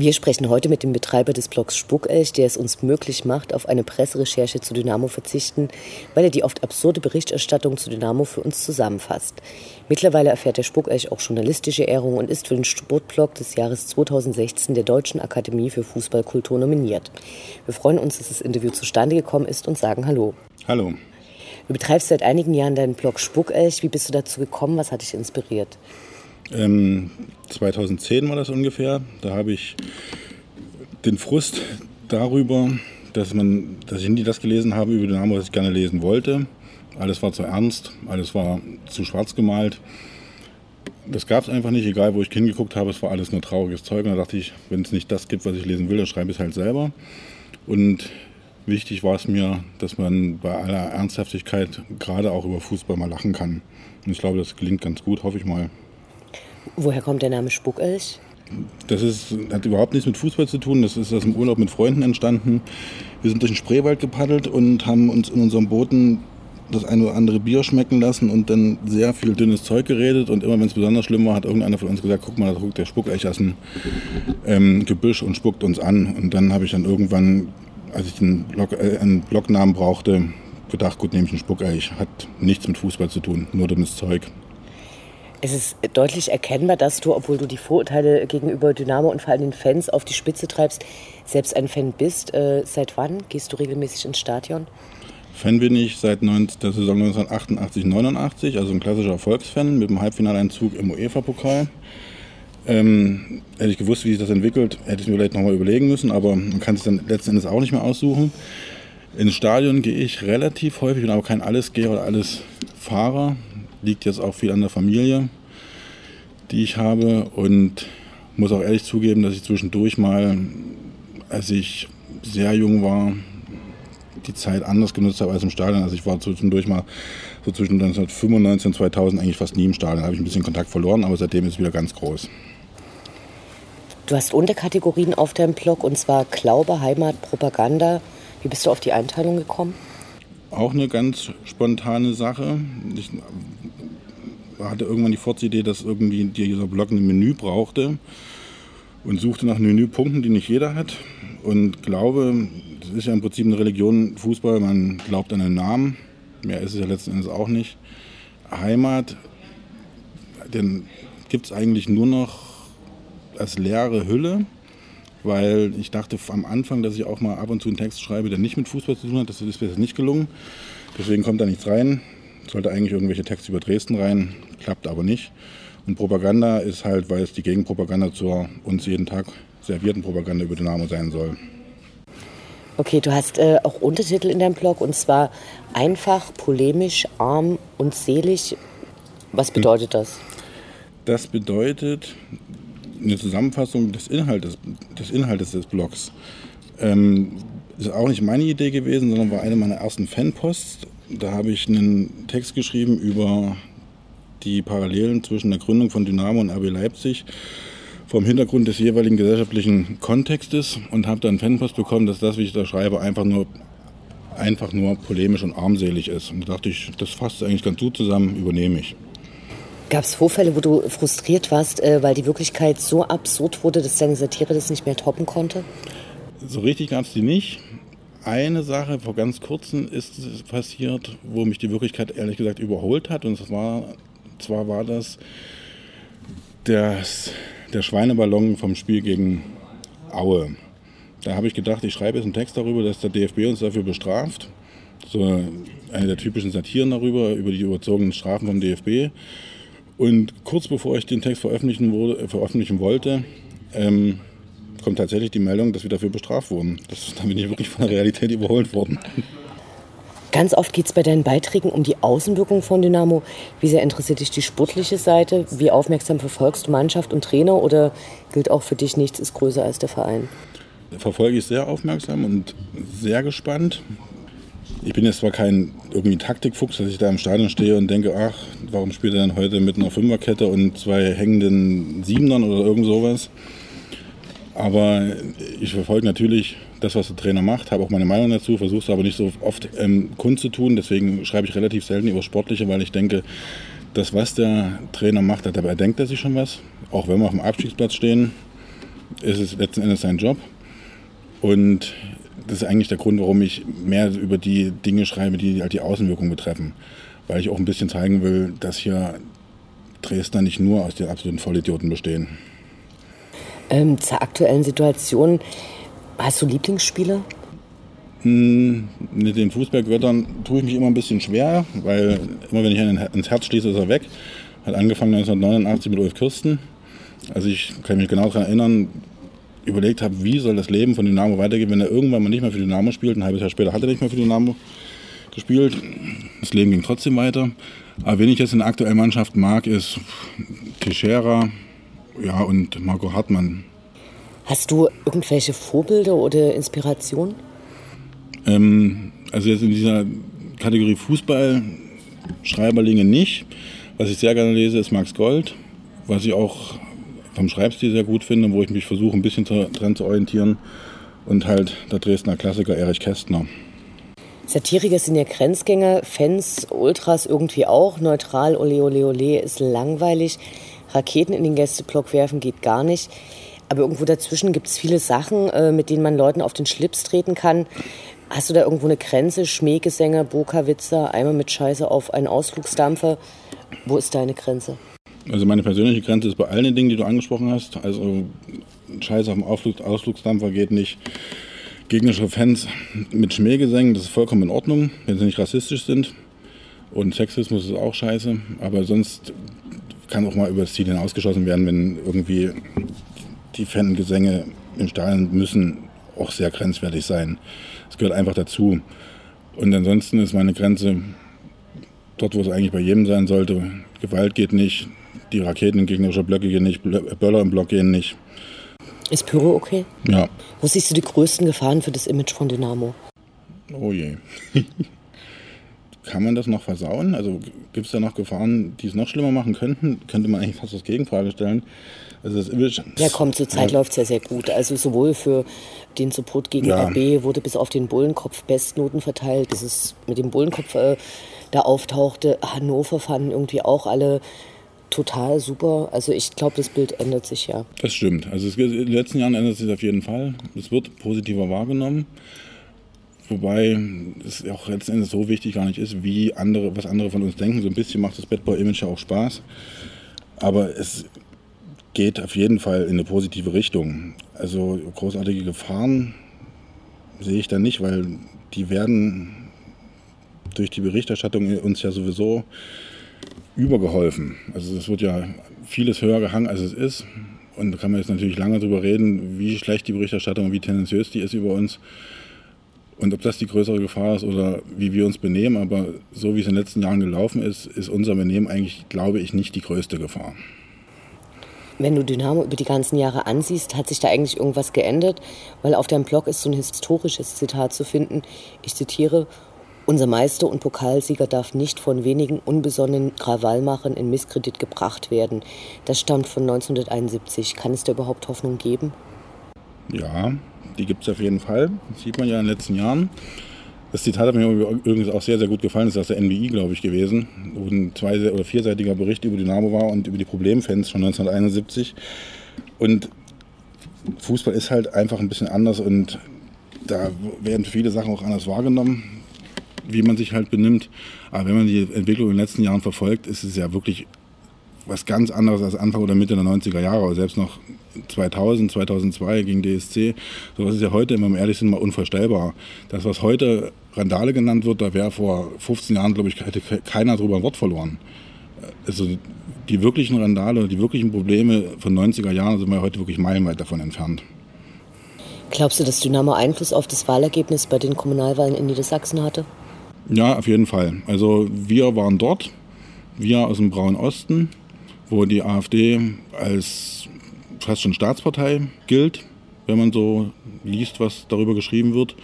Wir sprechen heute mit dem Betreiber des Blogs Spuckelch, der es uns möglich macht, auf eine Presserecherche zu Dynamo verzichten, weil er die oft absurde Berichterstattung zu Dynamo für uns zusammenfasst. Mittlerweile erfährt der Spuckelch auch journalistische Ehrung und ist für den Sportblog des Jahres 2016 der Deutschen Akademie für Fußballkultur nominiert. Wir freuen uns, dass das Interview zustande gekommen ist und sagen Hallo. Hallo. Du betreibst seit einigen Jahren deinen Blog Spuckelch. Wie bist du dazu gekommen? Was hat dich inspiriert? Ähm, 2010 war das ungefähr. Da habe ich den Frust darüber, dass, man, dass ich nie das gelesen habe über Dynamo, was ich gerne lesen wollte. Alles war zu ernst, alles war zu schwarz gemalt. Das gab es einfach nicht, egal wo ich hingeguckt habe, es war alles nur trauriges Zeug. Und da dachte ich, wenn es nicht das gibt, was ich lesen will, dann schreibe ich es halt selber. Und wichtig war es mir, dass man bei aller Ernsthaftigkeit gerade auch über Fußball mal lachen kann. Und ich glaube, das gelingt ganz gut, hoffe ich mal. Woher kommt der Name Spuckelch? Das ist, hat überhaupt nichts mit Fußball zu tun. Das ist aus dem Urlaub mit Freunden entstanden. Wir sind durch den Spreewald gepaddelt und haben uns in unserem Booten das eine oder andere Bier schmecken lassen und dann sehr viel dünnes Zeug geredet. Und immer wenn es besonders schlimm war, hat irgendeiner von uns gesagt, guck mal, da guckt der Spuckelch aus dem ähm, Gebüsch und spuckt uns an. Und dann habe ich dann irgendwann, als ich einen, Blog, äh, einen Blognamen brauchte, gedacht, gut, nehme ich einen Spuckelch. Hat nichts mit Fußball zu tun, nur dummes Zeug. Es ist deutlich erkennbar, dass du, obwohl du die Vorurteile gegenüber Dynamo und vor allem den Fans auf die Spitze treibst, selbst ein Fan bist. Äh, seit wann gehst du regelmäßig ins Stadion? Fan bin ich seit der Saison 1988, 89, also ein klassischer Erfolgsfan mit dem Halbfinaleinzug im UEFA-Pokal. Ähm, hätte ich gewusst, wie sich das entwickelt, hätte ich mir vielleicht nochmal überlegen müssen, aber man kann es dann letzten Endes auch nicht mehr aussuchen. Ins Stadion gehe ich relativ häufig, bin aber kein Allesgeher oder Allesfahrer liegt jetzt auch viel an der Familie, die ich habe. Und muss auch ehrlich zugeben, dass ich zwischendurch mal, als ich sehr jung war, die Zeit anders genutzt habe als im Stadion. Also ich war zwischendurch mal so zwischen 1995 und 2000 eigentlich fast nie im Stadion. Da habe ich ein bisschen Kontakt verloren, aber seitdem ist es wieder ganz groß. Du hast Unterkategorien auf deinem Blog und zwar Glaube, Heimat, Propaganda. Wie bist du auf die Einteilung gekommen? Auch eine ganz spontane Sache. Ich hatte irgendwann die Fortidee, dass irgendwie dieser Blog ein Menü brauchte und suchte nach Menüpunkten, die nicht jeder hat. Und glaube, das ist ja im Prinzip eine Religion, Fußball, man glaubt an einen Namen. Mehr ist es ja letzten Endes auch nicht. Heimat, den gibt es eigentlich nur noch als leere Hülle, weil ich dachte am Anfang, dass ich auch mal ab und zu einen Text schreibe, der nicht mit Fußball zu tun hat. Das ist mir nicht gelungen. Deswegen kommt da nichts rein sollte eigentlich irgendwelche Texte über Dresden rein, klappt aber nicht. Und Propaganda ist halt, weil es die Gegenpropaganda zur uns jeden Tag servierten Propaganda über Dynamo sein soll. Okay, du hast äh, auch Untertitel in deinem Blog und zwar einfach, polemisch, arm und selig. Was bedeutet das? Das bedeutet eine Zusammenfassung des Inhaltes des, Inhaltes des Blogs. Ähm, ist auch nicht meine Idee gewesen, sondern war eine meiner ersten Fanposts da habe ich einen Text geschrieben über die Parallelen zwischen der Gründung von Dynamo und RB Leipzig vom Hintergrund des jeweiligen gesellschaftlichen Kontextes und habe dann Fanpost bekommen, dass das, wie ich da schreibe, einfach nur, einfach nur polemisch und armselig ist. Und da dachte ich, das fasst eigentlich ganz gut zusammen, übernehme ich. Gab es Vorfälle, wo du frustriert warst, äh, weil die Wirklichkeit so absurd wurde, dass deine Satire das nicht mehr toppen konnte? So richtig gab es die nicht. Eine Sache vor ganz kurzem ist passiert, wo mich die Wirklichkeit ehrlich gesagt überholt hat. Und zwar, zwar war das das, der Schweineballon vom Spiel gegen Aue. Da habe ich gedacht, ich schreibe jetzt einen Text darüber, dass der DFB uns dafür bestraft. So eine der typischen Satiren darüber, über die überzogenen Strafen vom DFB. Und kurz bevor ich den Text veröffentlichen, wurde, veröffentlichen wollte, ähm, kommt tatsächlich die Meldung, dass wir dafür bestraft wurden. Das, da bin ich wirklich von der Realität überholt worden. Ganz oft geht es bei deinen Beiträgen um die Außenwirkung von Dynamo. Wie sehr interessiert dich die sportliche Seite? Wie aufmerksam verfolgst du Mannschaft und Trainer oder gilt auch für dich nichts ist größer als der Verein? Verfolge ich sehr aufmerksam und sehr gespannt. ich bin jetzt zwar kein irgendwie Taktikfuchs, dass ich da im Stadion stehe und denke, ach, warum spielt er denn heute mit einer Fünferkette und zwei hängenden Siebenern oder irgend sowas. Aber ich verfolge natürlich das, was der Trainer macht, habe auch meine Meinung dazu, versuche es aber nicht so oft ähm, kundzutun. Deswegen schreibe ich relativ selten über Sportliche, weil ich denke, das, was der Trainer macht, dabei denkt er sich schon was. Auch wenn wir auf dem Abstiegsplatz stehen, ist es letzten Endes sein Job. Und das ist eigentlich der Grund, warum ich mehr über die Dinge schreibe, die halt die Außenwirkung betreffen. Weil ich auch ein bisschen zeigen will, dass hier Dresdner nicht nur aus den absoluten Vollidioten bestehen. Ähm, zur aktuellen Situation, hast du Lieblingsspieler? Hm, mit den Fußballgöttern tue ich mich immer ein bisschen schwer, weil immer wenn ich ins Herz schließe, ist er weg. Hat angefangen 1989 mit Ulf Kirsten. Also ich kann mich genau daran erinnern, überlegt habe, wie soll das Leben von Dynamo weitergehen, wenn er irgendwann mal nicht mehr für Dynamo spielt. Ein halbes Jahr später hat er nicht mehr für Dynamo gespielt. Das Leben ging trotzdem weiter. Aber wen ich jetzt in der aktuellen Mannschaft mag, ist Teixeira ja, und Marco Hartmann. Hast du irgendwelche Vorbilder oder Inspirationen? Ähm, also jetzt in dieser Kategorie Fußball Schreiberlinge nicht. Was ich sehr gerne lese, ist Max Gold. Was ich auch vom Schreibstil sehr gut finde, wo ich mich versuche, ein bisschen dran zu orientieren. Und halt der Dresdner Klassiker Erich Kästner. Satiriker sind ja Grenzgänger, Fans, Ultras irgendwie auch. Neutral, ole, ole, ole ist langweilig. Raketen in den Gästeblock werfen geht gar nicht. Aber irgendwo dazwischen gibt es viele Sachen, äh, mit denen man Leuten auf den Schlips treten kann. Hast du da irgendwo eine Grenze? Schmähgesänge, Boka-Witzer, einmal mit Scheiße auf einen Ausflugsdampfer. Wo ist deine Grenze? Also meine persönliche Grenze ist bei allen Dingen, die du angesprochen hast. Also Scheiß auf dem Ausflug, Ausflugsdampfer geht nicht. Gegnerische Fans mit Schmähgesängen, das ist vollkommen in Ordnung, wenn sie nicht rassistisch sind. Und Sexismus ist auch scheiße. Aber sonst kann auch mal über das Ziel hinausgeschossen werden, wenn irgendwie die Fangesänge im Stadion müssen auch sehr grenzwertig sein. Das gehört einfach dazu. Und ansonsten ist meine Grenze dort, wo es eigentlich bei jedem sein sollte. Gewalt geht nicht, die Raketen in gegnerischer Blöcke gehen nicht, Böller im Block gehen nicht. Ist Pyro okay? Ja. Wo siehst du die größten Gefahren für das Image von Dynamo? Oh je. Kann man das noch versauen? Also gibt es da noch Gefahren, die es noch schlimmer machen könnten? Könnte man eigentlich fast als Gegenfrage stellen. Also das Image. Ja, komm, zurzeit ja. läuft es ja sehr gut. Also sowohl für den Support gegen ja. RB wurde bis auf den Bullenkopf Bestnoten verteilt. Bis es mit dem Bullenkopf äh, da auftauchte. Hannover fanden irgendwie auch alle total super. Also ich glaube, das Bild ändert sich ja. Das stimmt. Also in den letzten Jahren ändert sich auf jeden Fall. Es wird positiver wahrgenommen. Wobei es auch letzten Endes so wichtig gar nicht ist, wie andere, was andere von uns denken. So ein bisschen macht das Badboy-Image ja auch Spaß. Aber es geht auf jeden Fall in eine positive Richtung. Also großartige Gefahren sehe ich da nicht, weil die werden durch die Berichterstattung uns ja sowieso übergeholfen. Also es wird ja vieles höher gehangen, als es ist. Und da kann man jetzt natürlich lange darüber reden, wie schlecht die Berichterstattung, wie tendenziös die ist über uns. Und ob das die größere Gefahr ist oder wie wir uns benehmen, aber so wie es in den letzten Jahren gelaufen ist, ist unser Benehmen eigentlich, glaube ich, nicht die größte Gefahr. Wenn du Dynamo über die ganzen Jahre ansiehst, hat sich da eigentlich irgendwas geändert? Weil auf deinem Blog ist so ein historisches Zitat zu finden. Ich zitiere, unser Meister und Pokalsieger darf nicht von wenigen unbesonnenen Krawallmachern in Misskredit gebracht werden. Das stammt von 1971. Kann es da überhaupt Hoffnung geben? Ja, die gibt es auf jeden Fall. Das sieht man ja in den letzten Jahren. Das Zitat hat mir übrigens auch sehr, sehr gut gefallen. Das ist aus der NBI, glaube ich, gewesen. Wo ein zwei- oder vierseitiger Bericht über Dynamo war und über die Problemfans von 1971. Und Fußball ist halt einfach ein bisschen anders und da werden viele Sachen auch anders wahrgenommen wie man sich halt benimmt. Aber wenn man die Entwicklung in den letzten Jahren verfolgt, ist es ja wirklich was ganz anderes als Anfang oder Mitte der 90er Jahre. Oder selbst noch 2000, 2002 gegen DSC. Sowas ist ja heute, wenn wir ehrlich sind, mal unvorstellbar. Das, was heute Randale genannt wird, da wäre vor 15 Jahren, glaube ich, hätte keiner darüber ein Wort verloren. Also die wirklichen Randale, die wirklichen Probleme von 90er Jahren sind wir heute wirklich meilenweit davon entfernt. Glaubst du, dass Dynamo Einfluss auf das Wahlergebnis bei den Kommunalwahlen in Niedersachsen hatte? Ja, auf jeden Fall. Also wir waren dort, wir aus dem Braunen Osten, wo die AfD als fast schon Staatspartei gilt, wenn man so liest, was darüber geschrieben wird.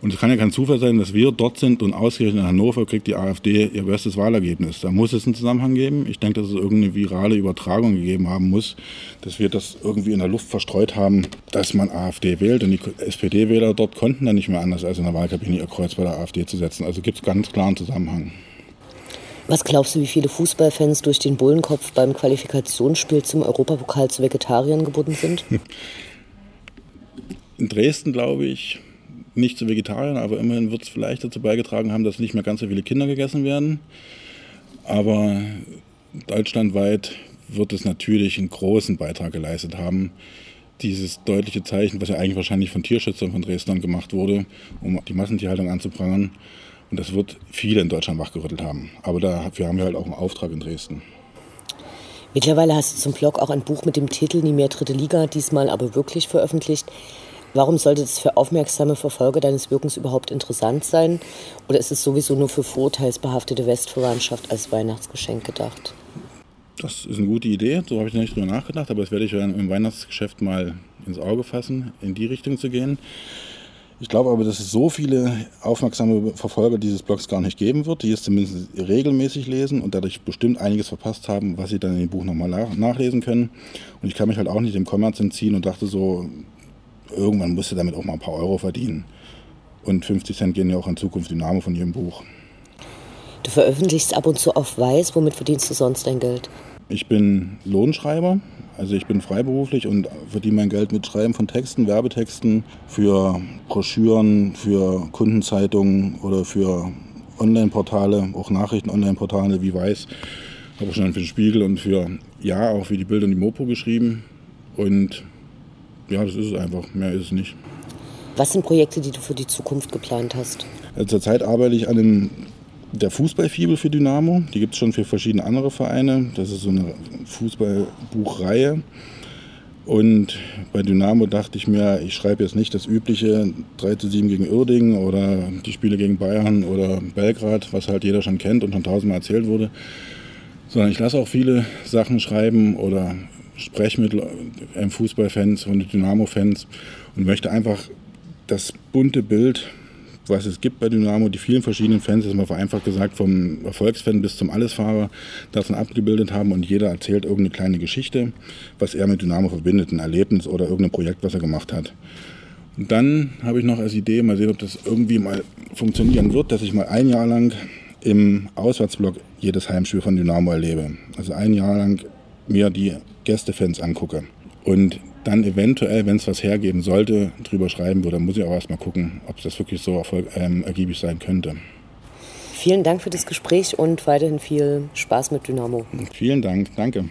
Und es kann ja kein Zufall sein, dass wir dort sind und ausgerechnet in Hannover kriegt die AfD ihr bestes Wahlergebnis. Da muss es einen Zusammenhang geben. Ich denke, dass es irgendeine virale Übertragung gegeben haben muss, dass wir das irgendwie in der Luft verstreut haben, dass man AfD wählt. Und die SPD-Wähler dort konnten dann nicht mehr anders, als in der Wahlkabine ihr Kreuz bei der AfD zu setzen. Also gibt es ganz klaren Zusammenhang. Was glaubst du, wie viele Fußballfans durch den Bullenkopf beim Qualifikationsspiel zum Europapokal zu Vegetariern gebunden sind? In Dresden, glaube ich, nicht zu Vegetariern, aber immerhin wird es vielleicht dazu beigetragen haben, dass nicht mehr ganz so viele Kinder gegessen werden. Aber deutschlandweit wird es natürlich einen großen Beitrag geleistet haben, dieses deutliche Zeichen, was ja eigentlich wahrscheinlich von Tierschützern von Dresden gemacht wurde, um die Massentierhaltung anzuprangern, und das wird viele in Deutschland wachgerüttelt haben. Aber dafür haben wir halt auch einen Auftrag in Dresden. Mittlerweile hast du zum Blog auch ein Buch mit dem Titel Nie mehr dritte Liga, diesmal aber wirklich veröffentlicht. Warum sollte das für aufmerksame Verfolger deines Wirkens überhaupt interessant sein? Oder ist es sowieso nur für vorurteilsbehaftete Westverwandtschaft als Weihnachtsgeschenk gedacht? Das ist eine gute Idee, so habe ich nicht drüber nachgedacht, aber das werde ich im Weihnachtsgeschäft mal ins Auge fassen, in die Richtung zu gehen. Ich glaube aber, dass es so viele aufmerksame Verfolger dieses Blogs gar nicht geben wird, die es zumindest regelmäßig lesen und dadurch bestimmt einiges verpasst haben, was sie dann in dem Buch nochmal nachlesen können. Und ich kann mich halt auch nicht dem Kommerz entziehen und dachte so, irgendwann musst du damit auch mal ein paar Euro verdienen. Und 50 Cent gehen ja auch in Zukunft im Namen von jedem Buch. Du veröffentlichst ab und zu auf Weiß. Womit verdienst du sonst dein Geld? Ich bin Lohnschreiber, also ich bin freiberuflich und verdiene mein Geld mit Schreiben von Texten, Werbetexten für Broschüren, für Kundenzeitungen oder für Online-Portale, auch Nachrichten-Online-Portale wie Weiß. Habe auch schon für den Spiegel und für Ja auch für die Bilder und die Mopo geschrieben. Und ja, das ist es einfach. Mehr ist es nicht. Was sind Projekte, die du für die Zukunft geplant hast? Also zurzeit arbeite ich an einem der Fußballfibel für Dynamo. Die gibt es schon für verschiedene andere Vereine. Das ist so eine Fußballbuchreihe. Und bei Dynamo dachte ich mir, ich schreibe jetzt nicht das übliche 3 zu 7 gegen Uerdingen oder die Spiele gegen Bayern oder Belgrad, was halt jeder schon kennt und schon tausendmal erzählt wurde, sondern ich lasse auch viele Sachen schreiben oder spreche mit Fußballfans und Dynamo-Fans und möchte einfach das bunte Bild was es gibt bei Dynamo, die vielen verschiedenen Fans, das ist mal vereinfacht gesagt, vom Erfolgsfan bis zum Allesfahrer, davon abgebildet haben und jeder erzählt irgendeine kleine Geschichte, was er mit Dynamo verbindet, ein Erlebnis oder irgendein Projekt, was er gemacht hat. Und dann habe ich noch als Idee, mal sehen, ob das irgendwie mal funktionieren wird, dass ich mal ein Jahr lang im Auswärtsblock jedes Heimspiel von Dynamo erlebe. Also ein Jahr lang mir die Gästefans angucke. Und dann eventuell, wenn es was hergeben sollte, drüber schreiben würde. Dann muss ich auch erstmal gucken, ob das wirklich so erfolg, ähm, ergiebig sein könnte. Vielen Dank für das Gespräch und weiterhin viel Spaß mit Dynamo. Vielen Dank, danke.